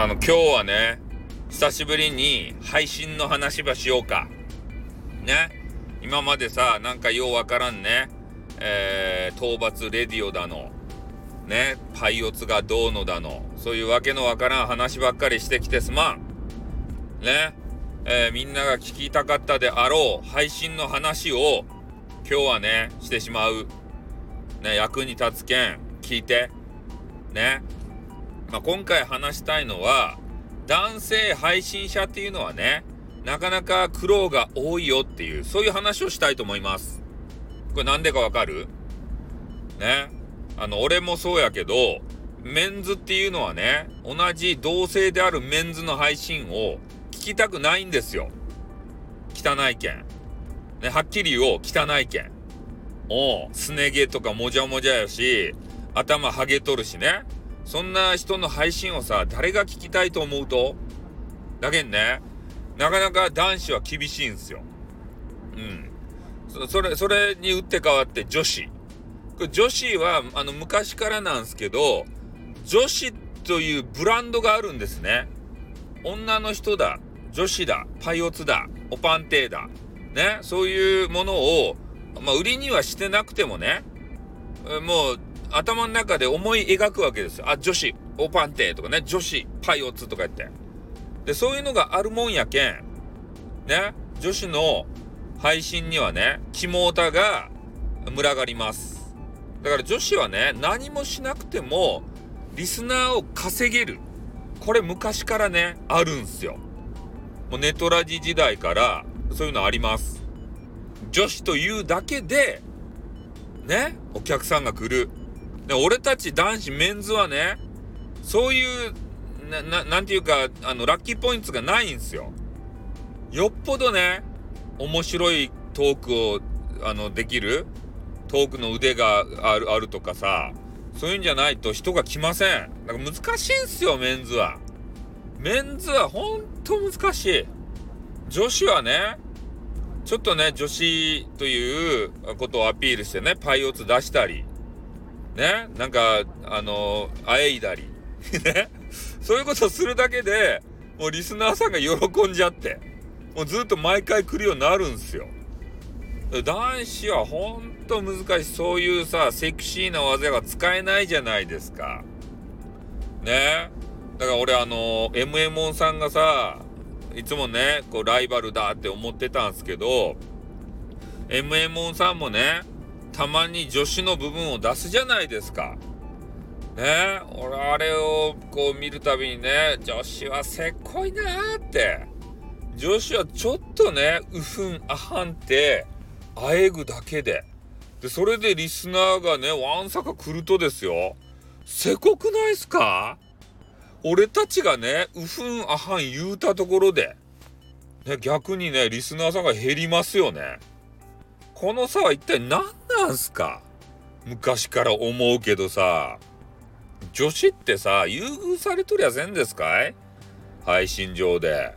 あの、今日はね、久しぶりに配信の話ばしようか。ね？今までさ、なんかようわからんね、えー、討伐レディオだの、ね、パイオツがどうのだの、そういうわけのわからん話ばっかりしてきてすまん。ね？えー、みんなが聞きたかったであろう配信の話を今日はね、してしまう。ね、役に立つけん、聞いて。ね？まあ、今回話したいのは、男性配信者っていうのはね、なかなか苦労が多いよっていう、そういう話をしたいと思います。これなんでかわかる？ね。あの、俺もそうやけど、メンズっていうのはね、同じ同性であるメンズの配信を聞きたくないんですよ。汚いけん。ね、はっきり言おう、汚いけん。お、すね毛とかもじゃもじゃやし、頭ハゲとるしね。そんな人の配信をさ、誰が聞きたいと思うと？だけんね、なかなか男子は厳しいんですよ。うん。そそれ、それに打って変わって女子。女子は、あの、昔からなんすけど、女子というブランドがあるんですね。女の人だ、女子だ、パイオツだ、オパンテーだ。ね、そういうものを、まあ、売りにはしてなくてもね、もう、頭の中で思い描くわけですよ。あ、女子、オパンテとかね、女子、パイオツとか言って。で、そういうのがあるもんやけん、ね、女子の配信にはね、肝オタが群がります。だから女子はね、何もしなくても、リスナーを稼げる。これ昔からね、あるんすよ。もうネトラジ時代からそういうのあります。女子というだけで、ね、お客さんが来る。で、俺たち男子メンズはね、そういう、な、なていうか、あの、ラッキーポイントがないんですよ。よっぽどね、面白いトークを、あの、できるトークの腕がある、あるとかさ、そういうんじゃないと人が来ません。だから難しいんすよ、メンズは。メンズはほんと難しい。女子はね、ちょっとね、女子ということをアピールしてね、パイオツ出したり、ね、なんか、あのあえいだり、ね、そういうことするだけで、もうリスナーさんが喜んじゃって、もうずっと毎回来るようになるんですよ。男子はほんと難しい。そういうさ、セクシーな技が使えないじゃないですか。ね。だから俺あの、MMON さんがさ、いつもね、こうライバルだって思ってたんですけど、MMON さんもね、たまに女子の部分を出すじゃないですか。ね？俺あれをこう見るたびにね、女子はせっこいなーって。女子はちょっとね、うふん、あはんって、あえぐだけで。で、それでリスナーがね、わんさか来るとですよ。せこくないっすか？俺たちがね、うふん、あはん言うたところで、ね、逆にね、リスナーさんが減りますよね。この差は一体何なんすか？昔から思うけどさ、女子ってさ、優遇されとりゃせんですかい？配信上で。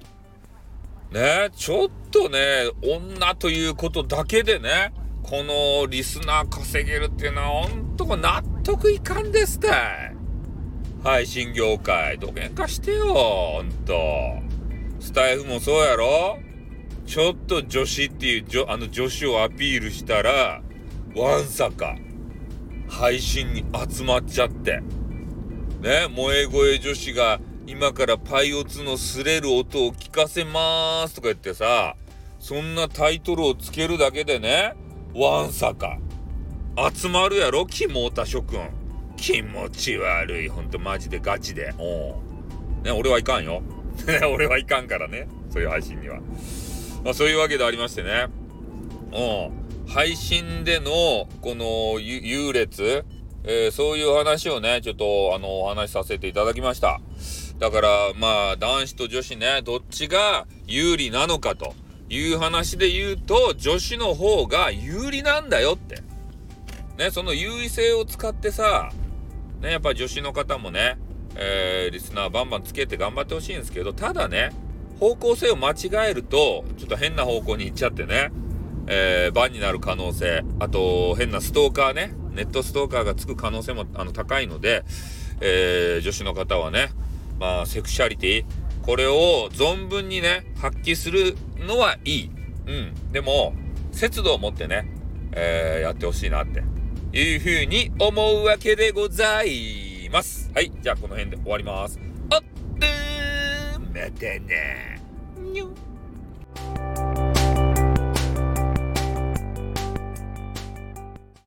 ね？ちょっとね、女ということだけでね、このリスナー稼げるっていうのはほんと納得いかんですたい。配信業界、どげんかしてよ、ほんと。スタイフもそうやろ？ちょっと女子っていうあの女子をアピールしたら、わんさか、配信に集まっちゃって。ね、萌え声女子が今からパイオツの擦れる音を聞かせまーすとか言ってさ、そんなタイトルをつけるだけでね、わんさか、集まるやろ、キモータ諸君。気持ち悪い。ほんとマジでガチで。おう。ね、俺はいかんよ。俺はいかんからね。そういう配信には。まあ、そういうわけでありましてね。うん。配信での、この優劣、えー、そういう話をね、ちょっと、あの、お話しさせていただきました。だから、まあ、男子と女子ね、どっちが有利なのかという話で言うと、女子の方が有利なんだよって。ね、その優位性を使ってさ、ね、やっぱ女子の方もね、えー、リスナーバンバンつけて頑張ってほしいんですけど、ただね、方向性を間違えると、ちょっと変な方向に行っちゃってね、えー、バンになる可能性、あと、変なストーカーね、ネットストーカーがつく可能性もあの高いので、えー、女子の方はね、まあ、セクシャリティ、これを存分にね、発揮するのはいい。うん。でも、節度を持ってね、えー、やってほしいなっていうふうに思うわけでございます。はい。じゃあ、この辺で終わります。あっ、またね。にょ